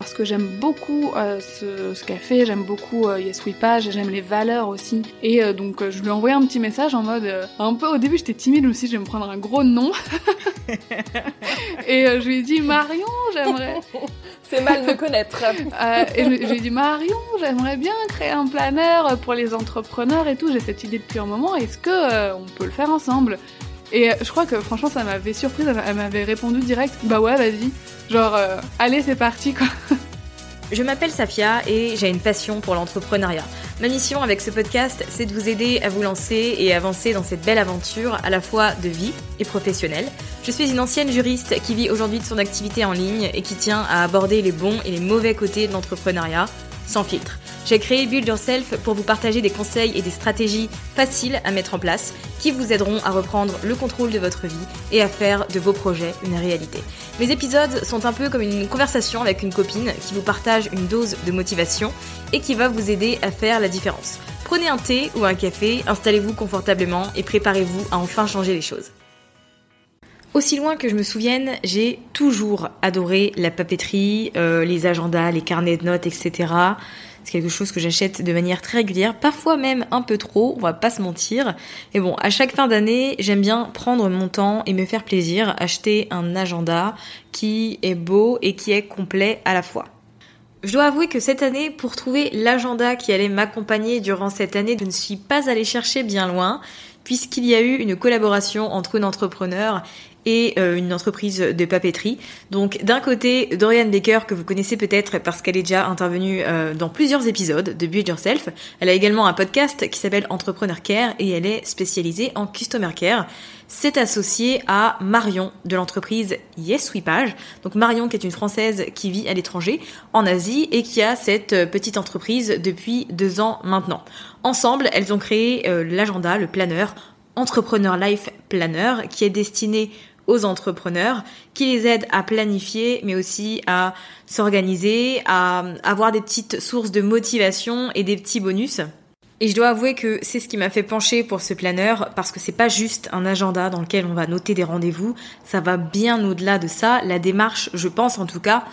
Parce que j'aime beaucoup euh, ce, fait, j'aime beaucoup euh, Yes We Page, j'aime les valeurs aussi. Et euh, donc euh, je lui ai envoyé un petit message en mode... un peu au début j'étais timide aussi, je vais me prendre un gros nom. et je lui ai dit Marion, j'aimerais... C'est mal de connaître. Et je, je lui ai dit Marion, j'aimerais bien créer un planeur pour les entrepreneurs et tout. J'ai cette idée depuis un moment. Est-ce que on peut le faire ensemble? Et euh, je crois que franchement, ça m'avait surprise. Elle m'a- Elle m'avait répondu direct. Bah ouais, vas-y. Genre, euh, allez, c'est parti quoi. Je m'appelle Safia et j'ai une passion pour l'entrepreneuriat. Ma mission avec ce podcast, c'est de vous aider à vous lancer et avancer dans cette belle aventure à la fois de vie et professionnelle. Je suis une ancienne juriste qui vit aujourd'hui de son activité en ligne et qui tient à aborder les bons et les mauvais côtés de l'entrepreneuriat sans filtre. J'ai créé Build Yourself pour vous partager des conseils et des stratégies faciles à mettre en place qui vous aideront à reprendre le contrôle de votre vie et à faire de vos projets une réalité. Mes épisodes sont un peu comme une conversation avec une copine qui vous partage une dose de motivation et qui va vous aider à faire la différence. Prenez un thé ou un café, installez-vous confortablement et préparez-vous à enfin changer les choses. Aussi loin que je me souvienne, j'ai toujours adoré la papeterie, euh, les agendas, les carnets de notes, etc. Quelque chose que j'achète de manière très régulière, parfois même un peu trop, on va pas se mentir. Et bon, à chaque fin d'année, j'aime bien prendre mon temps et me faire plaisir, acheter un agenda qui est beau et qui est complet à la fois. Je dois avouer que cette année, pour trouver l'agenda qui allait m'accompagner durant cette année, je ne suis pas allée chercher bien loin, puisqu'il y a eu une collaboration entre un entrepreneur et euh, une entreprise de papeterie. Donc d'un côté, Dorian Baker, que vous connaissez peut-être parce qu'elle est déjà intervenue euh, dans plusieurs épisodes de Build Yourself. Elle a également un podcast qui s'appelle Entrepreneur Care et elle est spécialisée en Customer Care. C'est associé à Marion de l'entreprise Yes We Page. Donc Marion qui est une Française qui vit à l'étranger, en Asie, et qui a cette euh, petite entreprise depuis deux ans maintenant. Ensemble, elles ont créé euh, l'agenda, le planeur, Entrepreneur Life Planner, qui est destiné entrepreneurs, qui les aide à planifier, mais aussi à s'organiser, à avoir des petites sources de motivation et des petits bonus. Et je dois avouer que c'est ce qui m'a fait pencher pour ce planeur, parce que c'est pas juste un agenda dans lequel on va noter des rendez-vous, ça va bien au-delà de ça. La démarche, je pense en tout cas,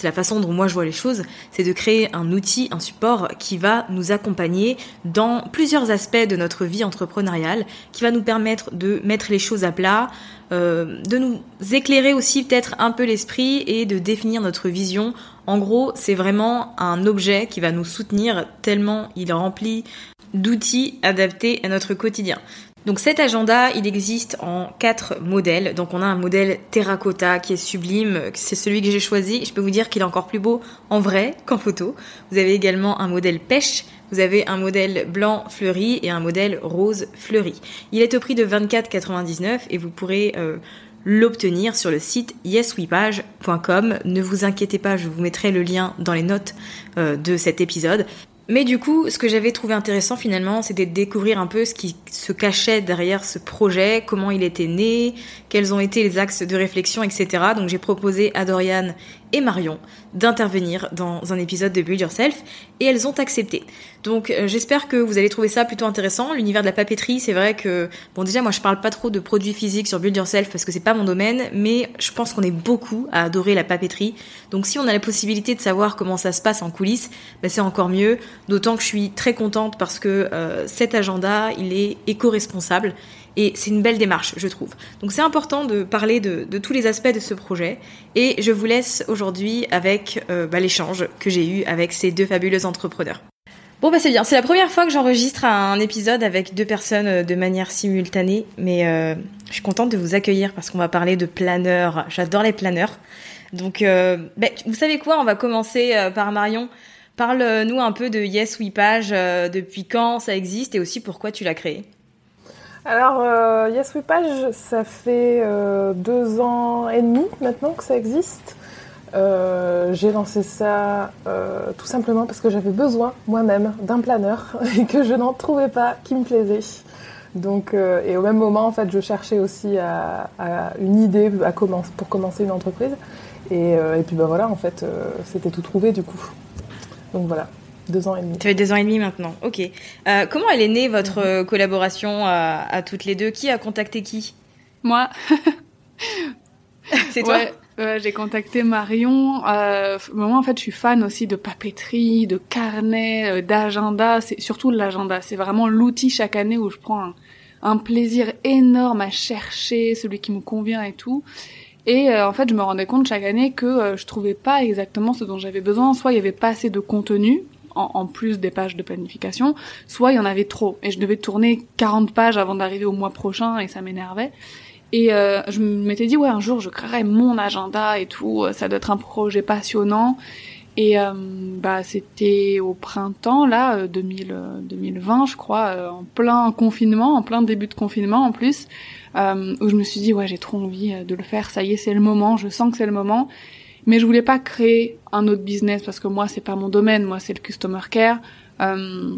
c'est la façon dont moi je vois les choses, c'est de créer un outil, un support qui va nous accompagner dans plusieurs aspects de notre vie entrepreneuriale, qui va nous permettre de mettre les choses à plat, euh, de nous éclairer aussi peut-être un peu l'esprit et de définir notre vision. En gros, c'est vraiment un objet qui va nous soutenir tellement il est rempli d'outils adaptés à notre quotidien. Donc cet agenda, il existe en quatre modèles. Donc on a un modèle terracotta qui est sublime, c'est celui que j'ai choisi. Je peux vous dire qu'il est encore plus beau en vrai qu'en photo. Vous avez également un modèle pêche, vous avez un modèle blanc fleuri et un modèle rose fleuri. Il est au prix de 24,99 et vous pourrez euh, l'obtenir sur le site yeswepage.com. Ne vous inquiétez pas, je vous mettrai le lien dans les notes euh, de cet épisode. Mais du coup, ce que j'avais trouvé intéressant finalement, c'était de découvrir un peu ce qui se cachait derrière ce projet, comment il était né, quels ont été les axes de réflexion, etc. Donc j'ai proposé à Dorian et Marion d'intervenir dans un épisode de Build Yourself et elles ont accepté. Donc euh, j'espère que vous allez trouver ça plutôt intéressant. L'univers de la papeterie, c'est vrai que bon déjà moi je parle pas trop de produits physiques sur Build Yourself parce que c'est pas mon domaine, mais je pense qu'on est beaucoup à adorer la papeterie. Donc si on a la possibilité de savoir comment ça se passe en coulisses, ben, c'est encore mieux. D'autant que je suis très contente parce que euh, cet agenda il est éco-responsable et c'est une belle démarche, je trouve. Donc c'est important de parler de, tous les aspects de ce projet. Et je vous laisse aujourd'hui avec euh, bah, l'échange que j'ai eu avec ces deux fabuleux entrepreneurs. Bon bah c'est bien, c'est la première fois que j'enregistre un épisode avec deux personnes euh, de manière simultanée, mais euh, je suis contente de vous accueillir parce qu'on va parler de planeurs. J'adore les planeurs. Donc bah, vous savez quoi, on va commencer par Marion. Parle-nous un peu de Yes We Page, depuis quand ça existe et aussi pourquoi tu l'as créé. Alors, euh, Yes We Page, ça fait euh, deux ans et demi maintenant que ça existe. Euh, j'ai lancé ça tout simplement parce que j'avais besoin moi-même d'un planeur et que je n'en trouvais pas qui me plaisait. Donc, et au même moment, en fait, je cherchais aussi à, une idée pour commencer une entreprise. Et, et puis, ben voilà, en fait, c'était tout trouvé du coup. Donc voilà. Deux ans et demi. Ça fait deux ans et demi maintenant. Ok. Euh, comment elle est née votre euh, collaboration à, toutes les deux? Qui a contacté qui? Moi. C'est toi? J'ai contacté Marion. Euh, moi, en fait, je suis fan aussi de papeterie, de carnet, euh, d'agenda. C'est surtout l'agenda. C'est vraiment l'outil chaque année où je prends un, un, plaisir énorme à chercher celui qui me convient et tout. Et en fait, je me rendais compte chaque année que je trouvais pas exactement ce dont j'avais besoin. Soit il y avait pas assez de contenu, en, plus des pages de planification, soit il y en avait trop et je devais tourner 40 pages avant d'arriver au mois prochain et ça m'énervait. Et euh, je m'étais dit ouais un jour je créerai mon agenda et tout, ça doit être un projet passionnant. Et euh, bah c'était au printemps là 2000, euh, 2020 je crois, en plein confinement, en plein début de confinement en plus, où je me suis dit ouais j'ai trop envie de le faire, ça y est c'est le moment, je sens que c'est le moment. Mais je voulais pas créer un autre business parce que moi c'est pas mon domaine, moi c'est le customer care. Euh,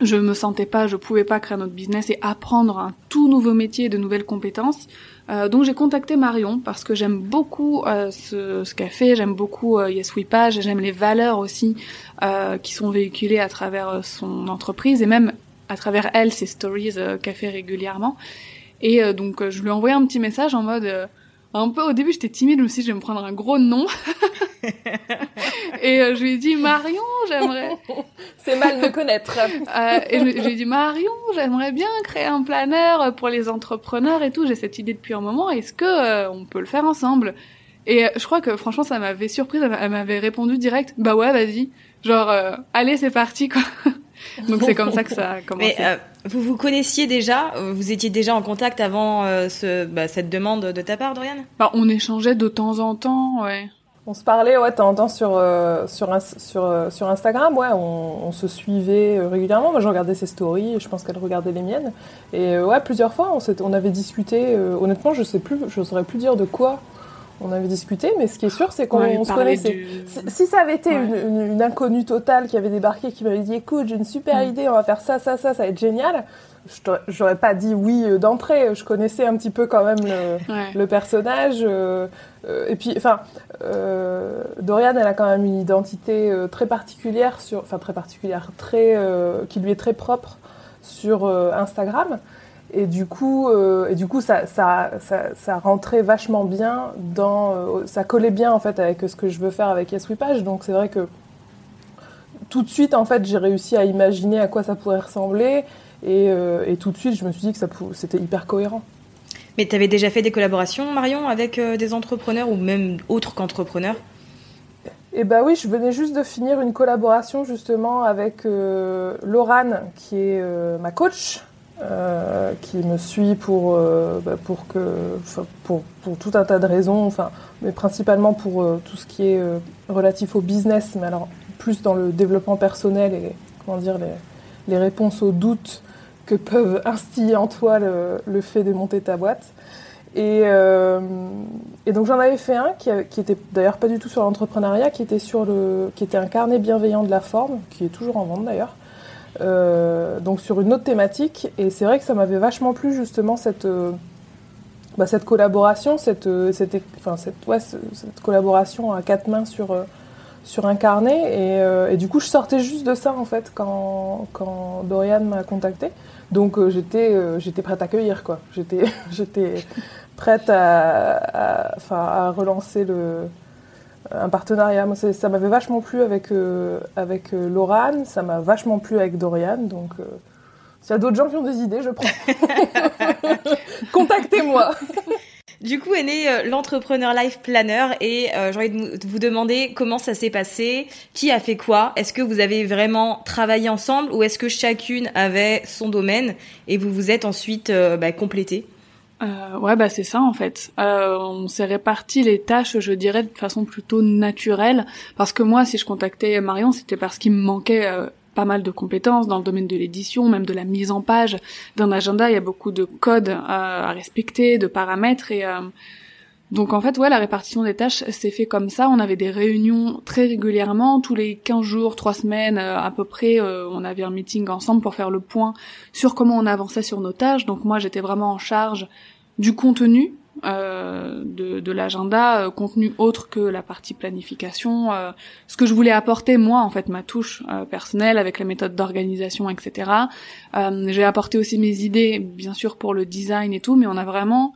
je me sentais pas, je pouvais pas créer un autre business et apprendre un tout nouveau métier, de nouvelles compétences. Euh, donc j'ai contacté Marion parce que j'aime beaucoup euh, ce, ce qu'elle j'aime beaucoup euh, Yes We Page, j'aime les valeurs aussi euh, qui sont véhiculées à travers euh, son entreprise et même à travers elle, ses stories qu'elle fait régulièrement. Et donc je lui ai envoyé un petit message en mode un peu au début j'étais timide, dit je vais me prendre un gros nom. et euh, je lui ai dit Marion, j'aimerais. C'est mal de connaître. euh, et je, lui ai dit Marion, j'aimerais bien créer un planeur pour les entrepreneurs et tout. J'ai cette idée depuis un moment. Est-ce que euh, on peut le faire ensemble? Et je crois que franchement ça m'avait surprise. Elle m'avait répondu direct. Bah ouais, vas-y. Genre allez c'est parti quoi. Donc c'est comme ça que ça a commencé. Mais, euh, vous vous connaissiez déjà Vous étiez déjà en contact avant euh, ce, bah, cette demande de ta part, Dorian bah, On échangeait de temps en temps, ouais. On se parlait, ouais, de temps en temps sur, euh, sur, sur, sur Instagram, ouais, on, on se suivait régulièrement. Moi, je regardais ses stories, et je pense qu'elle regardait les miennes. Et ouais, plusieurs fois, on, on avait discuté. honnêtement, je sais plus, je saurais plus dire de quoi on avait discuté, mais ce qui est sûr, c'est qu'on se connaissait. Si, ça avait été une, inconnue totale qui avait débarqué, qui m'avait dit écoute, j'ai une super mm. idée, on va faire ça, ça, ça, ça va être génial, j'aurais pas dit oui euh, d'entrée. Je connaissais un petit peu quand même le, personnage. Euh, euh, et puis, enfin, Dorian, elle a quand même une identité très particulière, sur, enfin très particulière, très, qui lui est très propre sur Instagram. Et du coup, euh, et du coup ça, ça, ça, ça, rentrait vachement bien dans. Euh, ça collait bien en fait avec ce que je veux faire avec Yes Donc c'est vrai que tout de suite, en fait, j'ai réussi à imaginer à quoi ça pourrait ressembler. Et, euh, et tout de suite, je me suis dit que c'était hyper cohérent. Mais tu avais déjà fait des collaborations, Marion, avec des entrepreneurs ou même autres qu'entrepreneurs? Eh ben oui, je venais juste de finir une collaboration justement avec Laurane, qui est ma coach, euh, qui me suit pour, euh, bah, pour, que, pour, pour, tout un tas de raisons, mais principalement pour euh, tout ce qui est relatif au business, mais alors plus dans le développement personnel et comment dire, les, les réponses aux doutes que peuvent instiller en toi le, le fait de monter ta boîte. Et, et donc j'en avais fait un qui, qui était d'ailleurs pas du tout sur l'entrepreneuriat, qui était sur le, qui était un carnet bienveillant de la forme, qui est toujours en vente d'ailleurs. Euh, donc sur une autre thématique. Et c'est vrai que ça m'avait vachement plu justement cette, euh, bah, cette collaboration, cette, euh, cette, collaboration à quatre mains sur, sur un carnet. Et, du coup, je sortais juste de ça en fait quand, quand Dorian m'a contacté. Donc j'étais j'étais prête à accueillir quoi. J'étais j'étais prête à, à, à relancer le, un partenariat. Moi, ça m'avait vachement plu avec, euh, avec euh, Laurane, ça m'a vachement plu avec Dorian. Donc, euh, s'il y a d'autres gens qui ont des idées, je prends. Contactez-moi. Du coup est né euh, l'entrepreneur life planner et euh, j'ai envie de vous demander comment ça s'est passé, qui a fait quoi, est-ce que vous avez vraiment travaillé ensemble ou est-ce que chacune avait son domaine et vous vous êtes ensuite bah, complété euh, ouais, bah c'est ça en fait. Euh, on s'est réparti les tâches, je dirais, de façon plutôt naturelle. Parce que moi, si je contactais Marion, c'était parce qu'il me manquait euh, pas mal de compétences dans le domaine de l'édition, même de la mise en page d'un agenda. Il y a beaucoup de codes euh, à respecter, de paramètres et donc en fait, ouais, la répartition des tâches s'est fait comme ça. On avait des réunions très régulièrement, tous les 15 jours, 3 semaines à peu près, on avait un meeting ensemble pour faire le point sur comment on avançait sur nos tâches. Donc moi, j'étais vraiment en charge du contenu euh, de, de l'agenda, euh, contenu autre que la partie planification, euh, ce que je voulais apporter moi en fait ma touche euh, personnelle avec la méthode d'organisation, etc. J'ai apporté aussi mes idées, bien sûr pour le design et tout, mais on a vraiment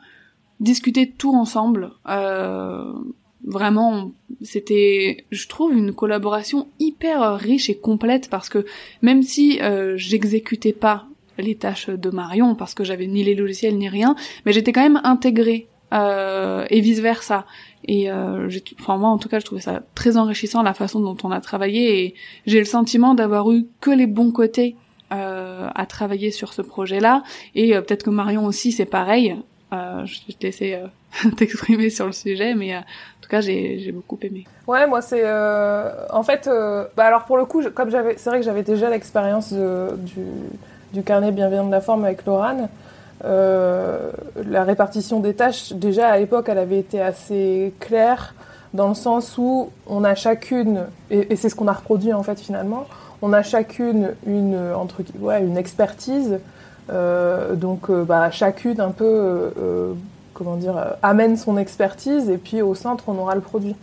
discuté tout ensemble. vraiment, c'était, je trouve, une collaboration hyper riche et complète parce que même si j'exécutais pas les tâches de Marion parce que j'avais ni les logiciels ni rien, mais j'étais quand même intégrée euh, et vice versa. Et euh, enfin moi en tout cas, je trouvais ça très enrichissant la façon dont on a travaillé et j'ai le sentiment d'avoir eu que les bons côtés euh, à travailler sur ce projet-là. Et euh, peut-être que Marion aussi, c'est pareil. Euh, je vais te laisser euh, t'exprimer sur le sujet, mais euh, en tout cas, j'ai, j'ai beaucoup aimé. Ouais, moi, c'est. Euh, en fait, bah alors pour le coup, je, comme j'avais. C'est vrai que j'avais déjà l'expérience du, du carnet bienveillant de la forme avec Laurane. Euh, la répartition des tâches, déjà à l'époque, elle avait été assez claire dans le sens où on a chacune, et, c'est ce qu'on a reproduit en fait finalement, on a chacune une, entre, une expertise. Euh, donc, euh, bah, chacune un peu, comment dire, amène son expertise et puis au centre, on aura le produit.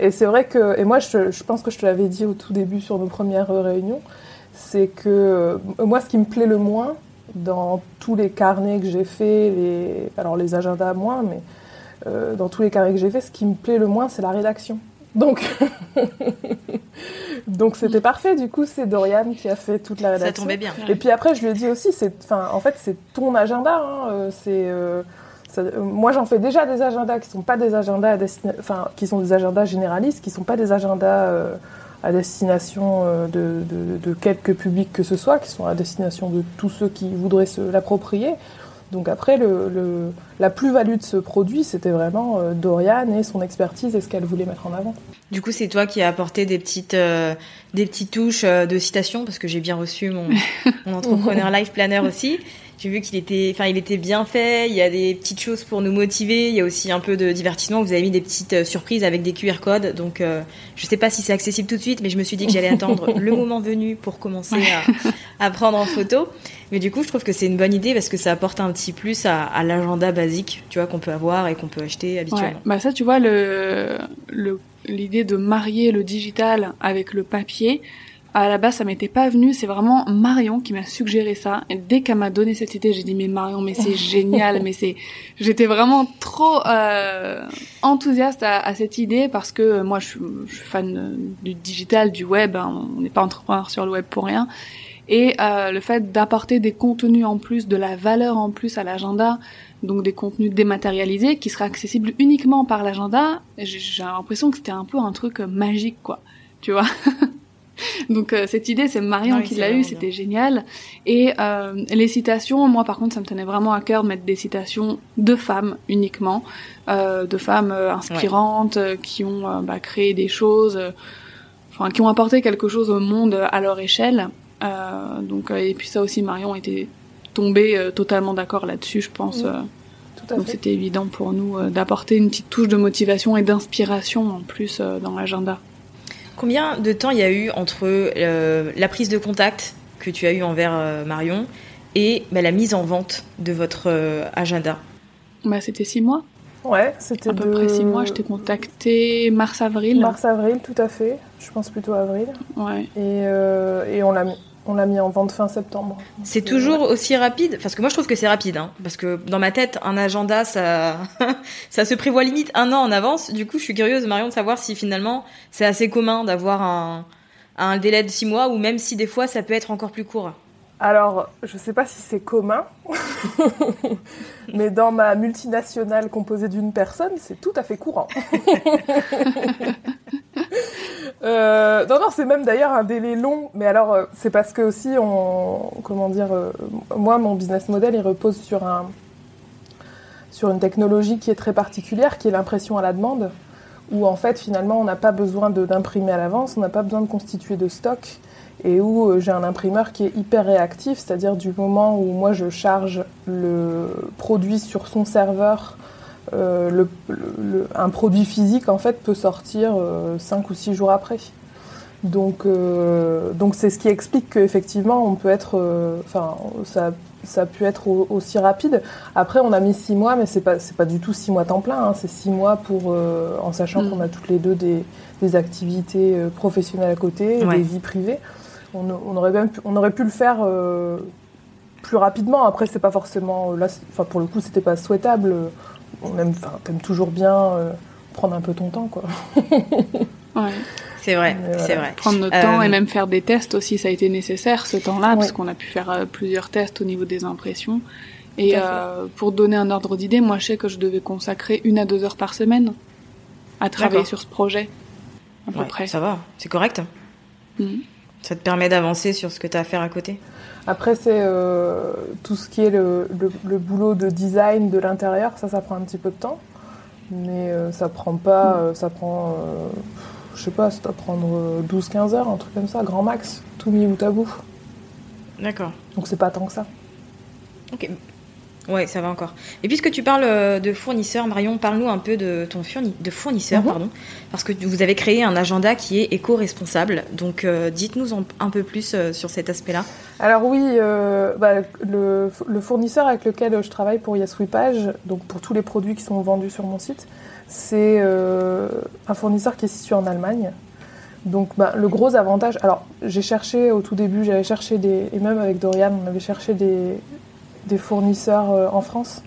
Et c'est vrai que, et moi, je, pense que je te l'avais dit au tout début sur nos premières réunions, c'est que moi, ce qui me plaît le moins dans tous les carnets que j'ai fait, les, alors les agendas moins, mais euh, dans tous les carnets que j'ai fait, ce qui me plaît le moins, c'est la rédaction. Donc, donc c'était parfait. Du coup, c'est Dorian qui a fait toute la rédaction. Ça tombait bien. Et puis après, je lui ai dit aussi, c'est, enfin, en fait, c'est ton agenda. Hein, c'est, euh, ça, moi, j'en fais déjà des agendas qui sont pas des agendas, enfin, qui sont des agendas généralistes, qui sont pas des agendas euh, à destination de, de, de, quelques publics que ce soit, qui sont à destination de tous ceux qui voudraient se l'approprier. Donc après, le, le, la plus-value de ce produit, c'était vraiment euh, Dorian et son expertise et ce qu'elle voulait mettre en avant. Du coup, c'est toi qui as apporté des petites, euh, des petites touches euh, de citation, parce que j'ai bien reçu mon, mon entrepreneur life planner aussi. J'ai vu qu'il était, enfin, il était bien fait. Il y a des petites choses pour nous motiver. Il y a aussi un peu de divertissement. Vous avez mis des petites surprises avec des QR codes. Donc, euh, je sais pas si c'est accessible tout de suite, mais je me suis dit que j'allais attendre le moment venu pour commencer à, à, prendre en photo. Mais du coup, je trouve que c'est une bonne idée parce que ça apporte un petit plus à, à l'agenda basique, tu vois, qu'on peut avoir et qu'on peut acheter habituellement. Ouais. Bah ça, tu vois, le, le, l'idée de marier le digital avec le papier, à la base ça m'était pas venu, c'est vraiment Marion qui m'a suggéré ça. Et dès qu'elle m'a donné cette idée, j'ai dit mais Marion, mais c'est génial, mais c'est, j'étais vraiment trop euh, enthousiaste à, à, cette idée parce que moi je suis, je suis fan du digital, du web, hein, on n'est pas entrepreneur sur le web pour rien. Et euh, le fait d'apporter des contenus en plus, de la valeur en plus à l'agenda, donc des contenus dématérialisés qui seraient accessibles uniquement par l'agenda, j'ai l'impression que c'était un peu un truc magique, quoi. Tu vois? Donc euh, cette idée, c'est Marion oui, qui l'a eu, c'était génial. Et euh, les citations, moi par contre, ça me tenait vraiment à cœur de mettre des citations de femmes uniquement, euh, de femmes inspirantes ouais. qui ont bah, créé des choses, enfin qui ont apporté quelque chose au monde à leur échelle. donc et puis ça aussi, Marion était tombée totalement d'accord là-dessus, je pense. Donc c'était évident pour nous d'apporter une petite touche de motivation et d'inspiration en plus dans l'agenda. Combien de temps il y a eu entre euh, la prise de contact que tu as eue envers euh, Marion et bah, la mise en vente de votre euh, agenda? Bah, c'était six mois, Ouais, c'était à peu de près six mois. Je t'ai contacté mars-avril. mars-avril, tout à fait. Je pense plutôt avril. Ouais. Et, euh, et on l'a mis, on l'a mis en vente fin septembre. C'est toujours aussi rapide? Parce que moi je trouve que c'est rapide, hein, parce que dans ma tête, un agenda, ça, ça se prévoit limite un an en avance. Du coup, je suis curieuse, Marion, de savoir si finalement c'est assez commun d'avoir un, un délai de six mois, ou même si des fois ça peut être encore plus court. Alors, je sais pas si c'est commun, mais dans ma multinationale composée d'une personne, c'est tout à fait courant. Euh, non, non, c'est même d'ailleurs un délai long, mais alors euh, c'est parce que aussi, on, comment dire, euh, moi, mon business model, il repose sur un, sur une technologie qui est très particulière, qui est l'impression à la demande, où en fait, finalement, on n'a pas besoin d'imprimer à l'avance, on n'a pas besoin de constituer de stock, et où euh, j'ai un imprimeur qui est hyper réactif, c'est-à-dire du moment où moi je charge le produit sur son serveur, euh, le- le- le- un produit physique en fait peut sortir 5 ou 6 jours après. Donc euh, donc c'est ce qui explique qu'effectivement on peut être, euh, enfin ça ça a pu être au- aussi rapide. Après on a mis 6 mois, mais c'est pas c'est pas du tout 6 mois temps plein, hein, c'est 6 mois pour euh, en sachant Mm. qu'on a toutes les deux des, des activités euh, professionnelles à côté, Ouais. des vies privées. On, on aurait même pu, on aurait pu le faire euh, plus rapidement. Après, c'est pas forcément là. c'est- Enfin, pour le coup, c'était pas souhaitable. On aime, enfin, t'aimes toujours bien euh, prendre un peu ton temps, quoi. Ouais. C'est vrai, c'est vrai. Prendre notre Euh, temps et même faire des tests aussi, ça a été nécessaire ce temps-là, parce Oui. qu'on a pu faire euh, plusieurs tests au niveau des impressions. Et euh, pour donner un ordre d'idée, moi je sais que je devais consacrer une à deux heures par semaine à travailler sur ce projet, à peu Ouais, près. Ça va, c'est correct. Mhm. Ça te permet d'avancer sur ce que tu as à faire à côté. Après, c'est euh, tout ce qui est le, le- le boulot de design de l'intérieur. Ça, ça prend un petit peu de temps, mais euh, ça prend pas. euh, ça prend, je sais pas, ça doit prendre euh, 12-15 heures, un truc comme ça, grand max, tout mis bout à bout. D'accord. Donc c'est pas tant que ça. Ok. Ouais, ça va encore. Et puisque tu parles euh, de fournisseur, Marion, parle-nous un peu de ton fourni- de fournisseur, Mhm. pardon, parce que vous avez créé un agenda qui est éco-responsable. Donc, euh, dites-nous un peu plus euh, sur cet aspect-là. Alors oui, euh, bah, le, le fournisseur avec lequel je travaille pour YesWePage, donc pour tous les produits qui sont vendus sur mon site, c'est un fournisseur qui est situé en Allemagne. Donc bah, le gros avantage, alors j'ai cherché au tout début, j'avais cherché des, et même avec Dorian, on avait cherché des, des fournisseurs euh, en France.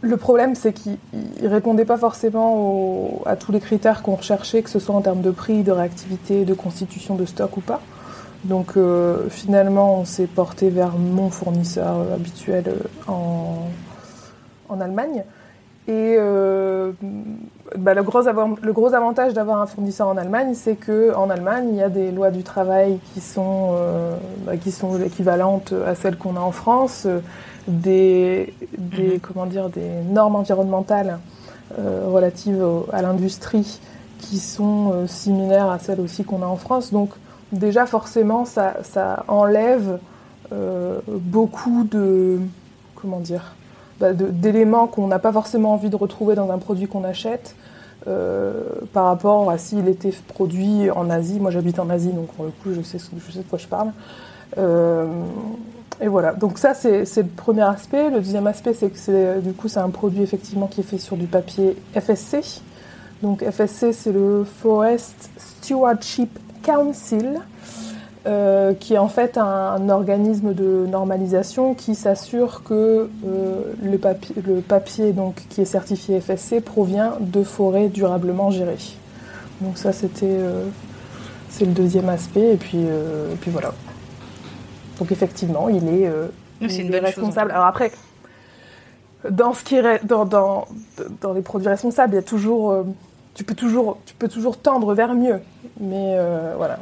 Le problème, c'est qu'ils ne répondaient pas forcément à tous les critères qu'on recherchait, que ce soit en termes de prix, de réactivité, de constitution de stock ou pas. Donc euh, finalement, on s'est porté vers mon fournisseur euh, habituel en, en Allemagne. Et bah, le, gros avant- le gros avantage d'avoir un fournisseur en Allemagne, c'est que en Allemagne, il y a des lois du travail qui sont, euh, bah, qui sont équivalentes à celles qu'on a en France, euh, des, des, Mhm. comment dire, des normes environnementales euh, relatives au- à l'industrie qui sont euh, similaires à celles aussi qu'on a en France. Donc déjà forcément ça, ça enlève beaucoup de comment dire bah, d'éléments qu'on n'a pas forcément envie de retrouver dans un produit qu'on achète euh, par rapport à s'il était produit en Asie. Moi j'habite en Asie donc pour le coup je sais, de quoi je parle. Euh, et voilà, donc ça c'est le premier aspect. Le deuxième aspect c'est que du coup c'est un produit effectivement qui est fait sur du papier FSC. Donc FSC c'est le Forest Stewardship Council, euh, qui est en fait un, un organisme de normalisation qui s'assure que euh, le, papier, le papier donc, qui est certifié FSC provient de forêts durablement gérées. Donc ça c'était euh, c'est le deuxième aspect et puis, et puis voilà. Donc effectivement il est, il une est chose. responsable. Alors après dans ce qui est dans, dans, dans les produits responsables, il y a toujours tu peux toujours tu peux toujours tendre vers mieux. Mais euh, voilà.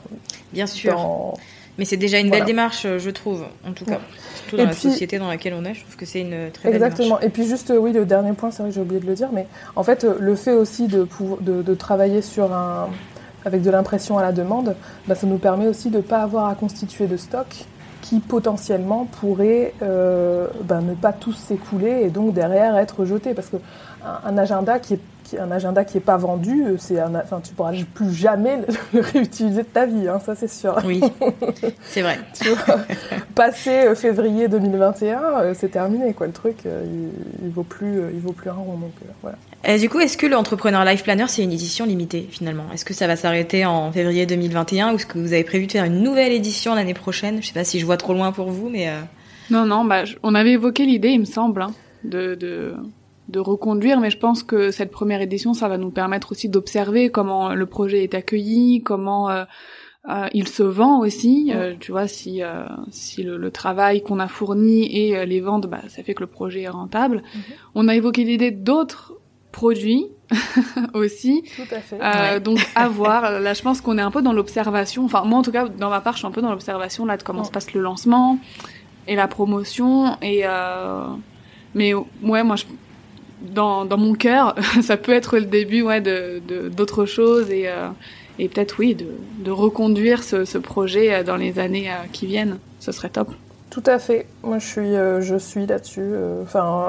Bien sûr. Dans- Mais c'est déjà une Voilà. belle démarche, euh, je trouve, en tout cas. Surtout dans Et la puis- société dans laquelle on est, je trouve que c'est une très belle Exactement. démarche. Et puis juste, euh, oui, le dernier point, c'est vrai que j'ai oublié de le dire, mais en fait, euh, le fait aussi de, pouvoir- de, de travailler sur un, avec de l'impression à la demande, bah, ça nous permet aussi de ne pas avoir à constituer de stock qui potentiellement pourraient ben, ne pas tous s'écouler et donc derrière être jetés. Parce que un agenda qui est un agenda qui est pas vendu, euh, c'est un, enfin, tu pourras plus jamais le, réutiliser de ta vie, hein, ça c'est sûr. Oui, c'est vrai. passer euh, février 2021, euh, c'est terminé quoi. Le truc, il, vaut plus, il vaut plus un rond. Donc voilà. Et du coup, est-ce que l'entrepreneur Life Planner c'est une édition limitée finalement? Est-ce que ça va s'arrêter en février 2021 ou est-ce que vous avez prévu de faire une nouvelle édition l'année prochaine? Je sais pas si je vois trop loin pour vous, mais non, non, bah, on avait évoqué l'idée, il me semble, hein, de, de de reconduire, mais je pense que cette première édition, ça va nous permettre aussi d'observer comment le projet est accueilli, comment euh, euh, il se vend aussi. Euh, tu vois, si si le, travail qu'on a fourni et les ventes, bah, ça fait que le projet est rentable. Mhm. On a évoqué l'idée d'autres produits aussi. Tout à fait. Donc à voir. Là, je pense qu'on est un peu dans l'observation. Enfin, moi en tout cas, dans ma part, je suis un peu dans l'observation là de comment se passe le lancement et la promotion et. Mais ouais, moi je dans, mon cœur, ça peut être le début ouais, d'autres choses et, euh, et peut-être oui de, de reconduire ce, ce, projet euh, dans les années euh, qui viennent. Ce serait top. Tout à fait. Moi, je suis, je suis là-dessus. Enfin,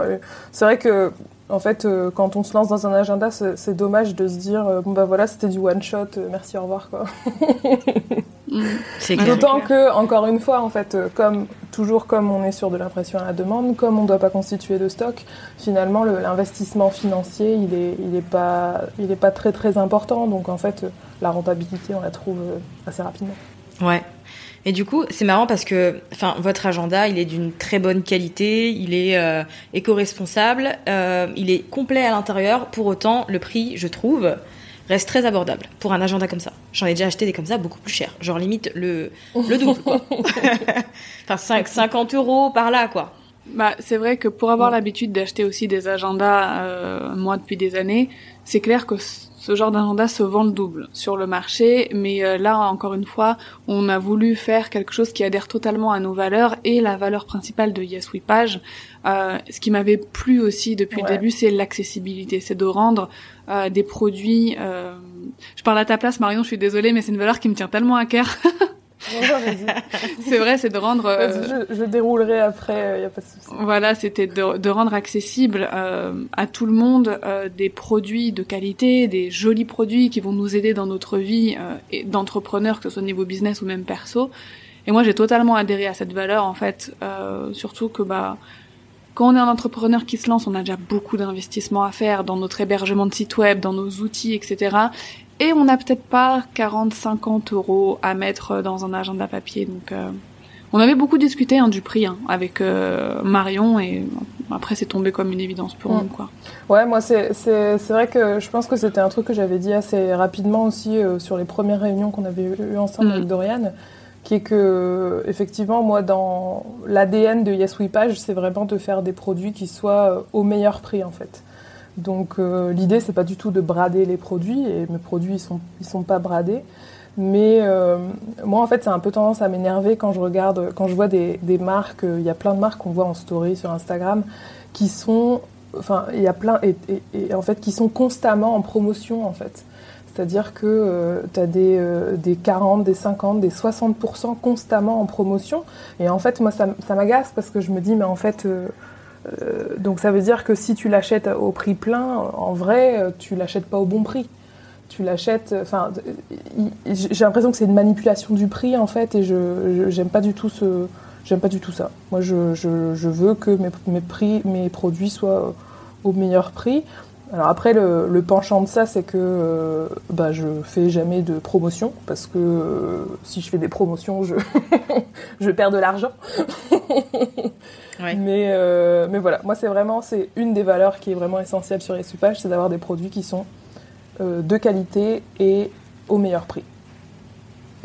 c'est vrai que en fait, quand on se lance dans un agenda, c'est dommage de se dire bon bah voilà, c'était du one shot, merci, au revoir quoi. Mm. D'autant que, encore une fois, en fait, comme toujours comme on est sur de l'impression à la demande, comme on ne doit pas constituer de stock, finalement l'investissement financier il est, il est pas, il est pas très très important. Donc en fait, la rentabilité on la trouve assez rapidement. Ouais. Et du coup, c'est marrant parce que, enfin, votre agenda, il est d'une très bonne qualité, il est euh, éco-responsable, euh, il est complet à l'intérieur. Pour autant, le prix, je trouve, reste très abordable pour un agenda comme ça. J'en ai déjà acheté des comme ça beaucoup plus cher, genre limite le, le double, quoi. enfin 5, 50 euros par là, quoi. Bah, c'est vrai que pour avoir l'habitude d'acheter aussi des agendas, euh, moi depuis des années, c'est clair que ce genre d'agenda se vend le double sur le marché, mais euh, là encore une fois, on a voulu faire quelque chose qui adhère totalement à nos valeurs et la valeur principale de Yes We Page. Euh, ce qui m'avait plu aussi depuis le début, c'est l'accessibilité, c'est de rendre euh, des produits. Euh... Je parle à ta place, Marion, je suis désolée, mais c'est une valeur qui me tient tellement à cœur. c'est vrai, c'est de rendre. Euh, je, je, déroulerai après, il euh, y a pas de souci. Voilà, c'était de, de, rendre accessible euh, à tout le monde euh, des produits de qualité, des jolis produits qui vont nous aider dans notre vie euh, d'entrepreneur, que ce soit au niveau business ou même perso. Et moi, j'ai totalement adhéré à cette valeur en fait, surtout que bah quand on est un entrepreneur qui se lance, on a déjà beaucoup d'investissements à faire dans notre hébergement de site web, dans nos outils, etc. Et on n'a peut-être pas 40, 50 euros à mettre dans un agenda papier. Donc, euh, on avait beaucoup discuté hein, du prix hein, avec euh, Marion et après c'est tombé comme une évidence pour nous. Quoi. Ouais, moi c'est vrai que je pense que c'était un truc que j'avais dit assez rapidement aussi euh, sur les premières réunions qu'on avait eues ensemble mm. avec Dorian qui est que effectivement moi dans l'ADN de Yes We Page, c'est vraiment de faire des produits qui soient au meilleur prix en fait. Donc euh, l'idée c'est pas du tout de brader les produits et mes produits ils sont ils sont pas bradés. Mais euh, moi, en fait, c'est un peu tendance à m'énerver quand je regarde, quand je vois des, des marques. Il y a plein de marques qu'on voit en story sur Instagram qui sont, enfin, il y a plein et, en fait qui sont constamment en promotion en fait. C'est-à-dire que euh, tu as des, euh, des 40, des 50, des 60% constamment en promotion. Et en fait, moi, ça, ça m'agace parce que je me dis, mais en fait, euh, donc ça veut dire que si tu l'achètes au prix plein, en vrai, tu l'achètes pas au bon prix. Tu l'achètes, enfin, j'ai l'impression que c'est une manipulation du prix en fait, et je j'aime pas du tout ce, j'aime pas du tout ça. Moi, je, veux que mes produits soient au meilleur prix. Alors après, le, penchant de ça, c'est que euh, bah, je fais jamais de promotion, parce que euh, si je fais des promotions, je, je perds de l'argent. mais, euh, mais voilà, moi c'est vraiment c'est une des valeurs qui est vraiment essentielle sur les soupages, c'est d'avoir des produits qui sont de qualité et au meilleur prix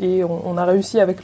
et on, a réussi avec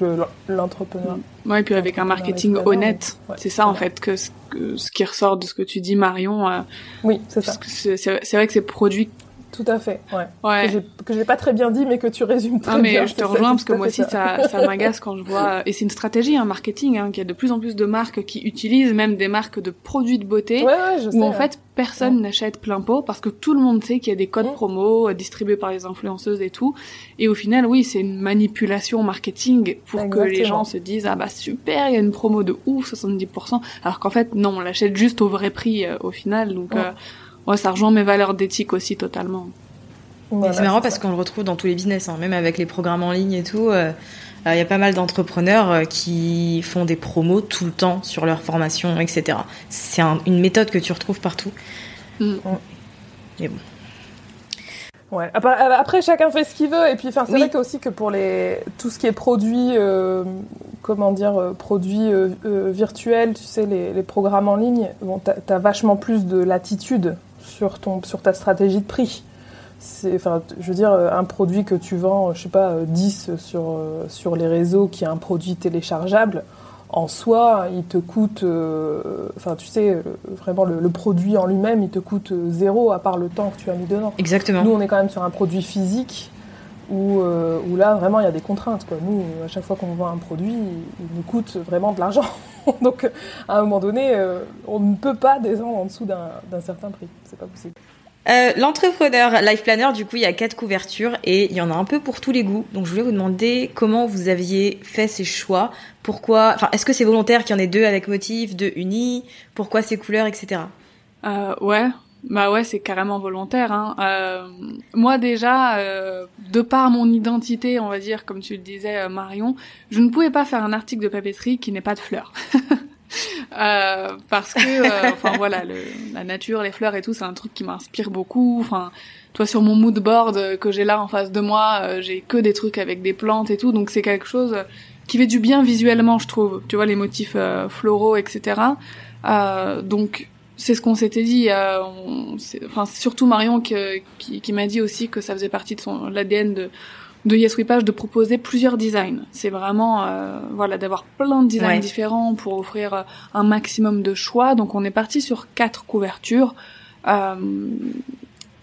l'entrepreneur. Le, ouais, et puis avec un marketing honnête. c'est ça en fait que ce, que ce, qui ressort de ce que tu dis Marion. Euh, oui, c'est ça. C'est vrai que ces produits Tout à fait, ouais. Que j'ai pas très bien dit, mais que tu résumes très ah, mais bien. Je te rejoins parce que moi aussi, ça, ça m'agace quand je vois. Et c'est une stratégie, un marketing, hein, qu'il y a de plus en plus de marques qui utilisent, même des marques de produits de beauté, ouais, ouais, je où en fait personne n'achète plein pot parce que tout le monde sait qu'il y a des codes Mm. promo euh, distribués par les influenceuses et tout. Et au final, oui, c'est une manipulation marketing pour que les gens se disent ah bah super, il y a une promo de ouf, 70%, alors qu'en fait non, on l'achète juste au vrai prix euh, au final. Donc Ouais. euh, ouais, ça rejoint mes valeurs d'éthique aussi totalement. Voilà, c'est marrant parce qu'on le retrouve dans tous les business, hein, même avec les programmes en ligne et tout. euh, euh, Il y a pas mal d'entrepreneurs euh, qui font des promos tout le temps sur leur formation, etc. C'est un- une méthode que tu retrouves partout. Mm. Et bon. Ouais. Après, après, chacun fait ce qu'il veut. Et puis, c'est Oui. vrai que aussi que pour les tout ce qui est produits, euh, comment dire, produits euh, euh, virtuels, tu sais, les, les programmes en ligne, bon, t'as as vachement plus de latitude sur ton sur ta stratégie de prix. C'est, enfin, je veux dire, euh, un produit que tu vends, je sais pas, euh, 10 sur euh, sur les réseaux, qui est un produit téléchargeable. En soi, il te coûte, euh, enfin, tu sais, euh, vraiment le, le produit en lui-même, il te coûte euh, zéro à part le temps que tu as mis dedans. Exactement. Nous, on est quand même sur un produit physique où, euh, où là, vraiment, il y a des contraintes. Quoi. Nous, à chaque fois qu'on vend un produit, il nous coûte vraiment de l'argent. Donc, à un moment donné, euh, on ne peut pas descendre en dessous d'un d'un certain prix. C'est pas possible. Euh, L'entrepreneur Life Planner, du coup, il y a quatre couvertures et il y en a un peu pour tous les goûts. Donc, je voulais vous demander comment vous aviez fait ces choix. Pourquoi Enfin, est-ce que c'est volontaire qu'il y en ait deux avec motif, deux unis? Pourquoi ces couleurs, etc. Euh, ouais, bah ouais, c'est carrément volontaire. Hein. Euh, moi déjà, euh, de par mon identité, on va dire, comme tu le disais, euh, Marion, je ne pouvais pas faire un article de papeterie qui n'ait pas de fleurs. Euh, parce que, euh, enfin voilà, le, la nature, les fleurs et tout, c'est un truc qui m'inspire beaucoup. Enfin, toi sur mon mood board euh, que j'ai là en face de moi, j'ai que des trucs avec des plantes et tout, donc c'est quelque chose qui fait du bien visuellement, je trouve. Tu vois les motifs floraux, etc. Euh, donc c'est ce qu'on s'était dit. euh, on- c'est- enfin, c'est surtout Marion que- qui, qui m'a dit aussi que ça faisait partie de son l'ADN de de Yes We Page de proposer plusieurs designs. C'est vraiment euh, voilà d'avoir plein de designs Ouais. différents pour offrir euh, un maximum de choix. Donc on est parti sur quatre couvertures. Euh,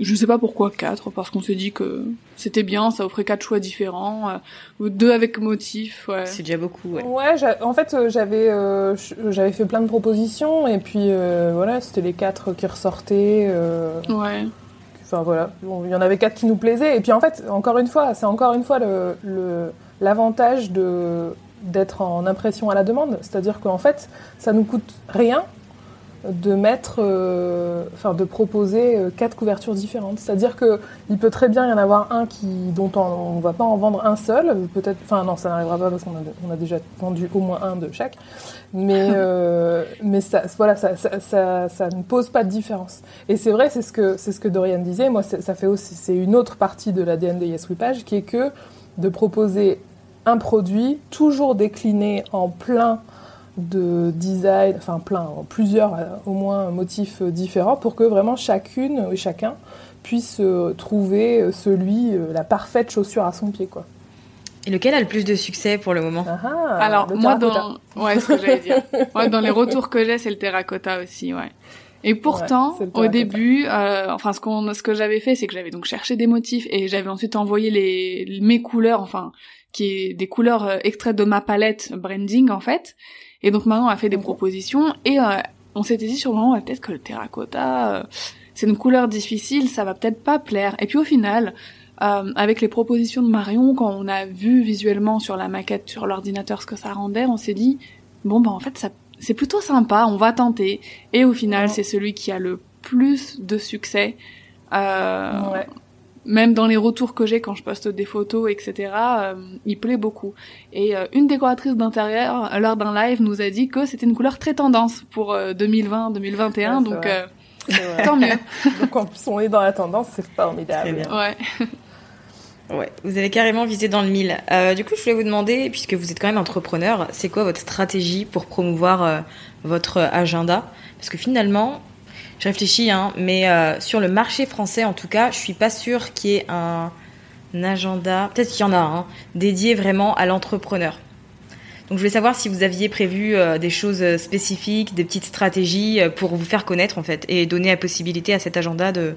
je sais pas pourquoi quatre, parce qu'on s'est dit que c'était bien, ça offrait quatre choix différents, euh, ou deux avec motif. Ouais. C'est déjà beaucoup, ouais. Ouais, en fait, euh, j'avais euh, j'avais fait plein de propositions et puis euh, voilà, c'était les quatre qui ressortaient. euh, Ouais. Enfin voilà, Bon, il y en avait quatre qui nous plaisaient. Et puis en fait, encore une fois, c'est encore une fois le- l'avantage de d'être en impression à la demande. C'est-à-dire qu'en fait, ça nous coûte rien de mettre, euh, enfin de proposer euh, quatre couvertures différentes. C'est-à-dire que il peut très bien y en avoir un qui dont on, on va pas en vendre un seul, peut-être. Enfin non, ça n'arrivera pas parce qu'on a, on a déjà vendu au moins un de chaque. Mais euh, mais ça, voilà, ça, ça, ça, ça ne pose pas de différence. Et c'est vrai, c'est ce que c'est ce que Dorian disait. Moi, c'est- ça fait aussi, c'est une autre partie de l'ADN de Yes We Page qui est que de proposer un produit toujours décliné en plein de design, enfin plein, plusieurs euh, au moins motifs euh, différents pour que vraiment chacune et chacun puisse euh, trouver celui, la parfaite chaussure à son pied, quoi. Et lequel a le plus de succès pour le moment? Ah ah, Alors le moi dans ouais ce que j'allais dire. Moi dans les retours que j'ai c'est le terracotta aussi ouais. Et pourtant au début euh, enfin ce qu'on ce que j'avais fait c'est que j'avais donc cherché des motifs et j'avais ensuite envoyé les mes couleurs enfin qui est des couleurs extraites de ma palette branding en fait. Et donc maintenant on a fait des propositions et euh, on s'était dit sur le moment peut-être que le terracotta euh, c'est une couleur difficile, ça va peut-être pas plaire. Et puis au final, euh, avec les propositions de Marion, quand on a vu visuellement sur la maquette, sur l'ordinateur ce que ça rendait, on s'est dit bon bah en fait ça c'est plutôt sympa, on va tenter. Et au final, Ouais. c'est celui qui a le plus de succès. Ouais. Même dans les retours que j'ai quand je poste des photos, etc., euh, il plaît beaucoup. Et euh, une décoratrice d'intérieur, lors d'un live, nous a dit que c'était une couleur très tendance pour euh, 2020-2021, Ouais, c'est donc vrai. euh, vrai. tant mieux. Donc en plus on est dans la tendance, c'est formidable. Très bien. Ouais. Ouais, vous avez carrément visé dans le mille. Euh, du coup, je voulais vous demander, puisque vous êtes quand même entrepreneur, c'est quoi votre stratégie pour promouvoir euh, votre agenda? Parce que finalement, je réfléchis, hein, mais euh, sur le marché français, en tout cas, je suis pas sûre qu'il y ait un, agenda, peut-être qu'il y en a un, dédié vraiment à l'entrepreneur. Donc je voulais savoir si vous aviez prévu des choses spécifiques, des petites stratégies pour vous faire connaître en fait et donner la possibilité à cet agenda de,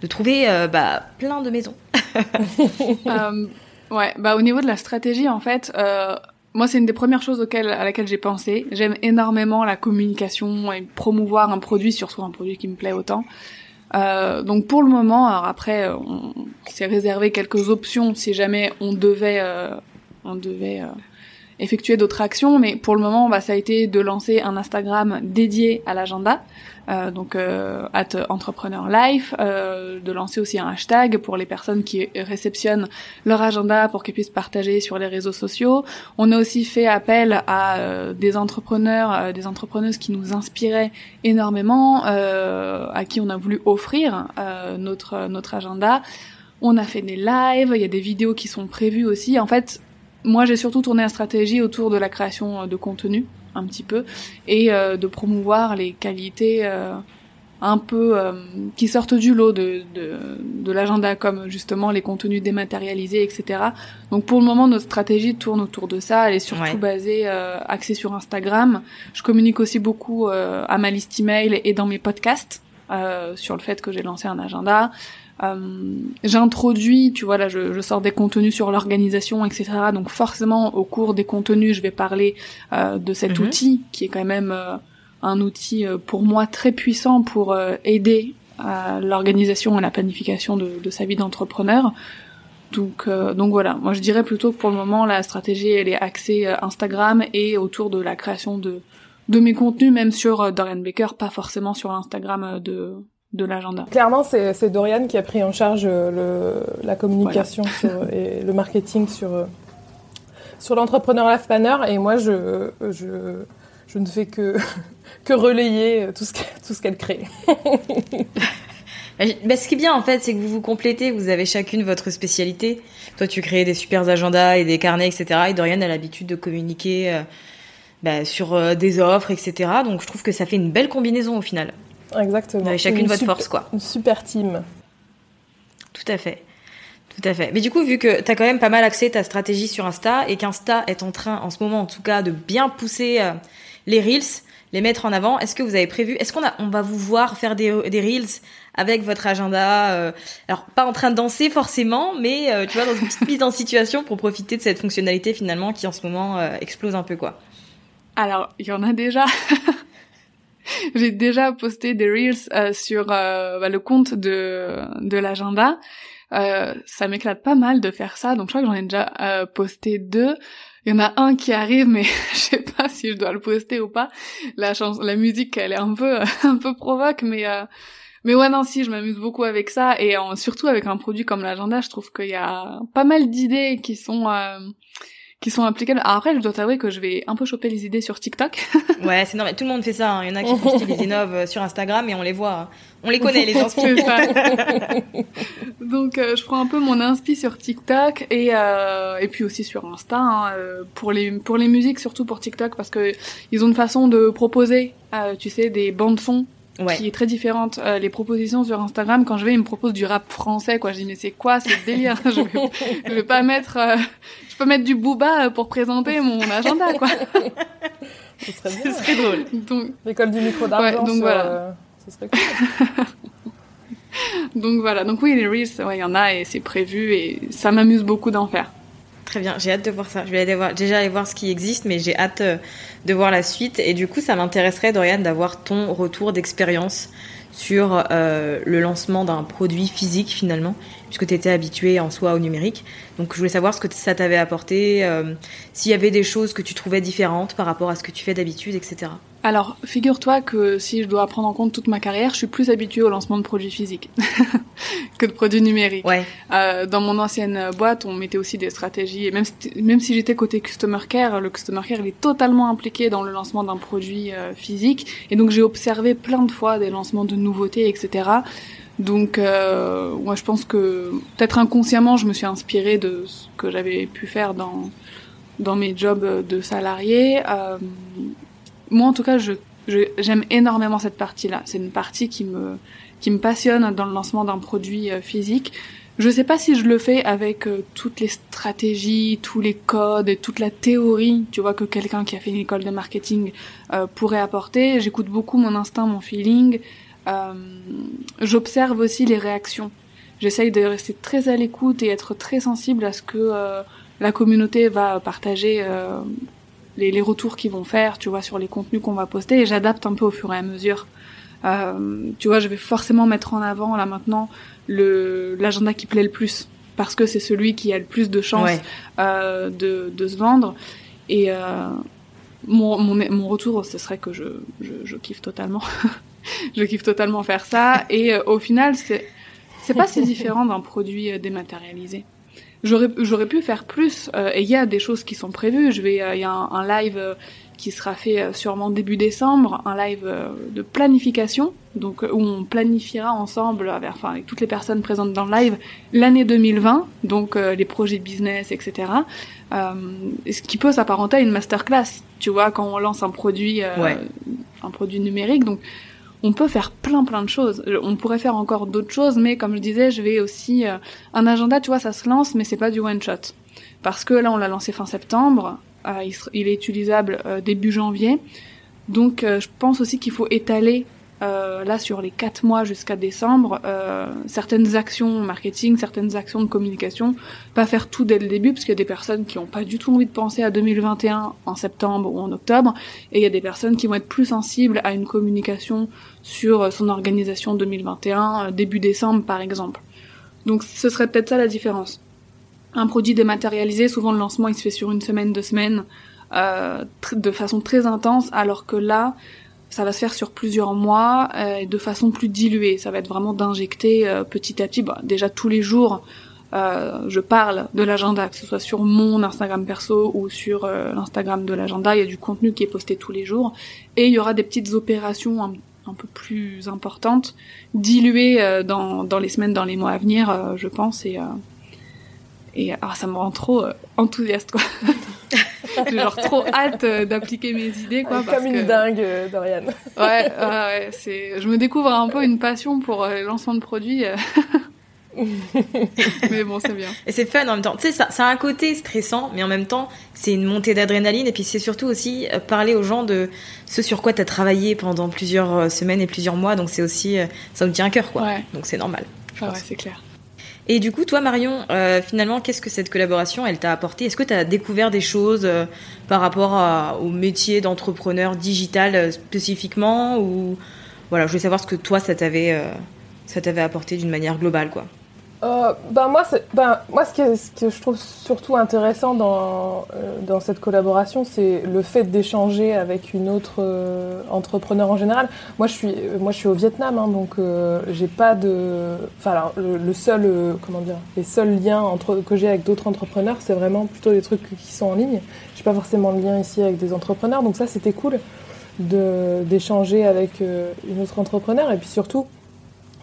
de trouver bah, plein de maisons. ouais, bah au niveau de la stratégie en fait, moi, c'est une des premières choses auxquelles, à laquelle j'ai pensé. J'aime énormément la communication et promouvoir un produit, surtout un produit qui me plaît autant. Euh, donc pour le moment, alors après, on s'est réservé quelques options si jamais on devait, euh, on devait euh, effectuer d'autres actions, mais pour le moment, bah, ça a été de lancer un Instagram dédié à l'agenda, euh, donc euh, at entrepreneur life, euh, de lancer aussi un hashtag pour les personnes qui réceptionnent leur agenda pour qu'ils puissent partager sur les réseaux sociaux. On a aussi fait appel à euh, des entrepreneurs, euh, des entrepreneuses qui nous inspiraient énormément, à qui on a voulu offrir notre notre agenda. On a fait des lives, il y a des vidéos qui sont prévues aussi. En fait, moi, j'ai surtout tourné la stratégie autour de la création de contenu, un petit peu, et euh, de promouvoir les qualités euh, un peu euh, qui sortent du lot de, de, de l'agenda, comme justement les contenus dématérialisés, etc. Donc pour le moment, notre stratégie tourne autour de ça. Elle est surtout basée, axée sur Instagram. Je communique aussi beaucoup à ma liste email et dans mes podcasts. sur le fait que j'ai lancé un agenda. Euh, j'introduis, tu vois, là, je, je, sors des contenus sur l'organisation, etc. Donc forcément, au cours des contenus, je vais parler euh, de cet mhm. outil qui est quand même euh, un outil euh, pour moi très puissant pour aider à l'organisation et la planification de, de sa vie d'entrepreneur. Donc, donc voilà, moi je dirais plutôt que pour le moment la stratégie elle est axée Instagram et autour de la création de de mes contenus, même sur Dorian Baker, pas forcément sur l'Instagram de de l'agenda. Clairement, c'est Dorian qui a pris en charge euh, le, la communication et le marketing sur, euh, sur l'entrepreneur Life Planner et moi, je, je, je ne fais que, que relayer tout ce qu'elle crée. Bah, ce qui est bien en fait, c'est que vous vous complétez, vous avez chacune votre spécialité. Toi, tu crées des super agendas et des carnets, etc. Et Dorian a l'habitude de communiquer euh, bah, sur des offres, etc. Donc, je trouve que ça fait une belle combinaison au final. Exactement. Vous chacune votre force, quoi. Une super team. Tout à fait. Tout à fait. Mais du coup, vu que tu as quand même pas mal axé ta stratégie sur Insta et qu'Insta est en train, en ce moment en tout cas, de bien pousser euh, les Reels, les mettre en avant, est-ce que vous avez prévu, est-ce qu'on a, on va vous voir faire des, des Reels avec votre agenda euh, Alors, pas en train de danser forcément, mais euh, tu vois, dans une petite mise en situation pour profiter de cette fonctionnalité finalement qui en ce moment explose un peu, quoi. Alors, il y en a déjà. J'ai déjà posté des reels euh, sur euh, bah, le compte de de l'agenda. Euh, ça m'éclate pas mal de faire ça, donc je crois que j'en ai déjà euh, posté deux. Il y en a un qui arrive, mais je sais pas si je dois le poster ou pas. La chance, la musique, elle est un peu un peu provoque, mais mais ouais non si, je m'amuse beaucoup avec ça et surtout avec un produit comme l'agenda, je trouve qu'il y a pas mal d'idées qui sont qui sont applicables. après, je dois t'avouer que je vais un peu choper les idées sur TikTok. ouais, c'est normal. Tout le monde fait ça. Hein. Il y en a qui postent les innoves euh, sur Instagram et on les voit. Hein. On les connaît, les inspirations. Donc, euh, je prends un peu mon inspi sur TikTok et euh, et puis aussi sur Insta hein, pour les pour les musiques, surtout pour TikTok parce que ils ont une façon de proposer, tu sais, des bandes sons ouais. qui est très différente. Euh, les propositions sur Instagram, quand je vais, ils me proposent du rap français, quoi. Je dis mais c'est quoi ce délire? Je vais, je vais pas mettre, euh, je peux mettre du booba pour présenter mon agenda, quoi. ce serait bien. Ce serait drôle. Donc l'école du micro d'argent. Ouais, donc voilà. Euh, ce serait cool. donc voilà. Donc oui, les reels, ouais, il y en a et c'est prévu et ça m'amuse beaucoup d'en faire. Très bien, j'ai hâte de voir ça. Je vais déjà aller voir ce qui existe, mais j'ai hâte euh, de voir la suite. Et du coup, ça m'intéresserait, Dorian, d'avoir ton retour d'expérience sur euh, le lancement d'un produit physique finalement, puisque tu étais habitué en soi au numérique. Donc je voulais savoir ce que ça t'avait apporté, euh, s'il y avait des choses que tu trouvais différentes par rapport à ce que tu fais d'habitude, etc. Alors, figure-toi que si je dois prendre en compte toute ma carrière, je suis plus habituée au lancement de produits physiques que de produits numériques. Ouais. Euh, dans mon ancienne boîte, on mettait aussi des stratégies, et même si, même si j'étais côté customer care, le customer care il est totalement impliqué dans le lancement d'un produit euh, physique, et donc j'ai observé plein de fois des lancements de nouveautés, etc. Donc, euh, moi, je pense que peut-être inconsciemment, je me suis inspirée de ce que j'avais pu faire dans dans mes jobs de salarié. Euh, moi en tout cas, je j'aime énormément cette partie-là. C'est une partie qui me qui me passionne dans le lancement d'un produit euh, physique. Je sais pas si je le fais avec euh, toutes les stratégies, tous les codes et toute la théorie, tu vois, que quelqu'un qui a fait une école de marketing euh, pourrait apporter. J'écoute beaucoup mon instinct, mon feeling. J'observe aussi les réactions. J'essaye de rester très à l'écoute et être très sensible à ce que la communauté va partager, les, les, retours qu'ils vont faire, tu vois, sur les contenus qu'on va poster. Et j'adapte un peu au fur et à mesure. tu vois, je vais forcément mettre en avant là maintenant le l'agenda qui plaît le plus parce que c'est celui qui a le plus de chances Ouais. euh, de, de se vendre et euh, mon, mon, mon retour ce serait que je, je, je kiffe totalement je kiffe totalement faire ça et euh, au final c'est c'est pas si différent d'un produit euh, dématérialisé j'aurais j'aurais pu faire plus euh, et il y a des choses qui sont prévues je vais euh, il y a un, un live euh, qui sera fait sûrement début décembre, un live de planification, donc où on planifiera ensemble, avec, enfin avec toutes les personnes présentes dans le live, l'année 2020, donc euh, les projets business, etc. Euh, ce qui peut s'apparenter à une masterclass, tu vois, quand on lance un produit, euh, Ouais. un produit numérique, donc on peut faire plein plein de choses. On pourrait faire encore d'autres choses, mais comme je disais, je vais aussi euh, un agenda, tu vois, ça se lance, mais c'est pas du one shot, parce que là on l'a lancé fin septembre. Euh, il, est utilisable euh, début janvier. Donc je pense aussi qu'il faut étaler euh, là sur les quatre mois jusqu'à décembre euh, certaines actions marketing, certaines actions de communication, pas faire tout dès le début parce qu'il y a des personnes qui n'ont pas du tout envie de penser à 2021 en septembre ou en octobre et il y a des personnes qui vont être plus sensibles à une communication sur euh, son organisation 2021 euh, début décembre par exemple. Donc ce serait peut-être ça la différence un produit dématérialisé, souvent le lancement il se fait sur une semaine, deux semaines, de façon très intense, alors que là, ça va se faire sur plusieurs mois euh, et de façon plus diluée. Ça va être vraiment d'injecter euh, petit à petit. Bah, déjà tous les jours, euh, je parle de l'agenda, que ce soit sur mon Instagram perso ou sur euh, l'Instagram de l'agenda. Il y a du contenu qui est posté tous les jours et il y aura des petites opérations un, peu plus importantes, diluées euh, dans, dans les semaines, dans les mois à venir, euh, je pense. Et, euh, et ah, ça me rend trop euh, enthousiaste, quoi. J'ai genre trop hâte euh, d'appliquer mes idées, quoi. parce Comme une que- dingue, euh, Dorian. Ouais, ouais, ouais, c'est. Je me découvre un peu une passion pour euh, le lancement de produits. mais bon, c'est bien. Et c'est fun en même temps. Tu sais, ça, ça a un côté stressant, mais en même temps, c'est une montée d'adrénaline. Et puis, c'est surtout aussi parler aux gens de ce sur quoi tu as travaillé pendant plusieurs semaines et plusieurs mois. Donc, c'est aussi, ça nous tient à cœur, quoi. Ouais. Donc, c'est normal. pense. ouais, c'est clair. Et du coup, toi, Marion, euh, finalement, qu'est-ce que cette collaboration, elle t'a apporté? Est-ce que tu as découvert des choses euh, par rapport au métier d'entrepreneur digital euh, spécifiquement? Ou voilà, je voulais savoir ce que toi, ça t'avait, ça t'avait apporté d'une manière globale, quoi. Euh, ben moi, ben, moi ce, que, ce que je trouve surtout intéressant dans, euh, dans cette collaboration, c'est le fait d'échanger avec une autre euh, entrepreneur en général. Moi, je suis, euh, moi, je suis au Vietnam, hein, donc j'ai pas de. Enfin, le, seul, comment dire, les seuls liens entre, que j'ai avec d'autres entrepreneurs, c'est vraiment plutôt des trucs qui sont en ligne. J'ai pas forcément de lien ici avec des entrepreneurs, donc ça, c'était cool d'échanger avec une autre entrepreneur et puis surtout.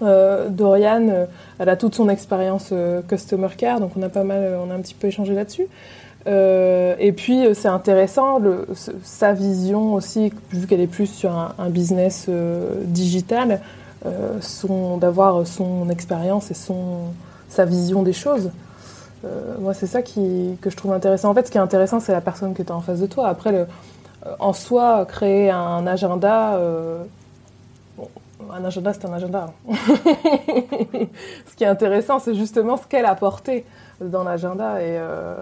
Euh, Dorian, euh, elle a toute son expérience euh, customer care, donc on a pas mal, on a un petit peu échangé là-dessus. Et puis c'est intéressant sa vision aussi, vu qu'elle est plus sur un, business digital, d'avoir son expérience et son sa vision des choses. Moi, c'est ça qui, que je trouve intéressant. En fait, ce qui est intéressant, c'est la personne qui est en face de toi. Après, en soi, créer un agenda. Un agenda, c'est un agenda. ce qui est intéressant, c'est justement ce qu'elle a porté dans l'agenda et, euh,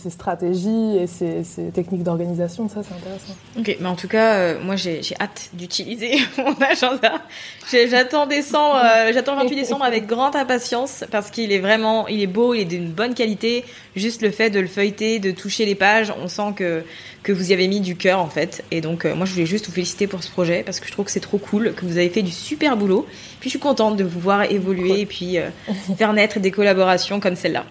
ses stratégies et ses, techniques d'organisation. Ça, c'est intéressant. Ok, mais en tout cas, euh, moi j'ai hâte d'utiliser mon agenda. J'attends décembre, euh, j'attends le 28 décembre avec grande impatience parce qu'il est vraiment, il est beau, il est d'une bonne qualité. Juste le fait de le feuilleter, de toucher les pages, on sent que que vous y avez mis du cœur en fait. Et donc euh, moi je voulais juste vous féliciter pour ce projet parce que je trouve que c'est trop cool, que vous avez fait du super boulot. Puis je suis contente de vous voir évoluer et puis euh, faire naître des collaborations comme celle-là.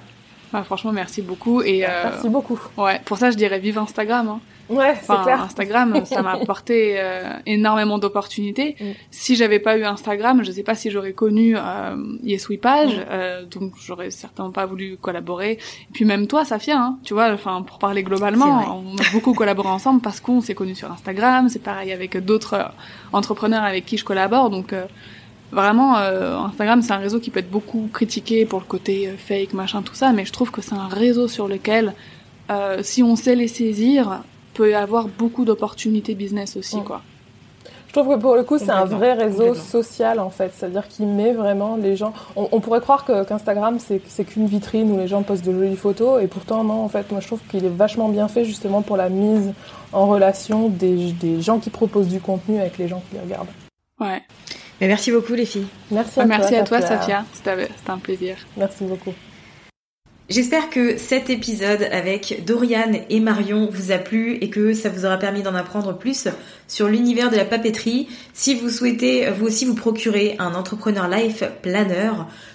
Ah, franchement, merci beaucoup. Et euh, Merci beaucoup. ouais, pour ça, je dirais vive Instagram. Hein. Ouais, c'est Enfin, clair. Instagram, ça m'a apporté euh, énormément d'opportunités. Mm. Si j'avais pas eu Instagram, je sais pas si j'aurais connu euh, Yes We Page, Mm. euh, donc j'aurais certainement pas voulu collaborer. Et puis même toi, Safia, hein, tu vois, enfin pour parler globalement, C'est on a beaucoup collaboré ensemble parce qu'on s'est connus sur Instagram. C'est pareil avec d'autres euh, entrepreneurs avec qui je collabore, donc. Vraiment, euh, Instagram, c'est un réseau qui peut être beaucoup critiqué pour le côté euh, fake, machin, tout ça, mais je trouve que c'est un réseau sur lequel, euh, si on sait les saisir, peut y avoir beaucoup d'opportunités business aussi, quoi. Je trouve que pour le coup, c'est un vrai réseau social en fait. C'est-à-dire qu'il met vraiment les gens. On, on pourrait croire que- qu'Instagram c'est c'est qu'une vitrine où les gens postent de jolies photos et pourtant non. En fait, moi je trouve qu'il est vachement bien fait justement pour la mise en relation des, des gens qui proposent du contenu avec les gens qui les regardent. Ouais. Mais merci beaucoup les filles. Merci à Ah, Merci toi. à toi, Safia. C'était c'était un plaisir. Merci beaucoup. J'espère que cet épisode avec Dorian et Marion vous a plu et que ça vous aura permis d'en apprendre plus sur l'univers de la papeterie. Si vous souhaitez vous aussi vous procurer un Entrepreneur Life Planner,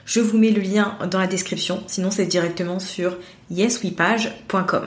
je vous mets le lien dans la description. Sinon, c'est directement sur yeswepage.com.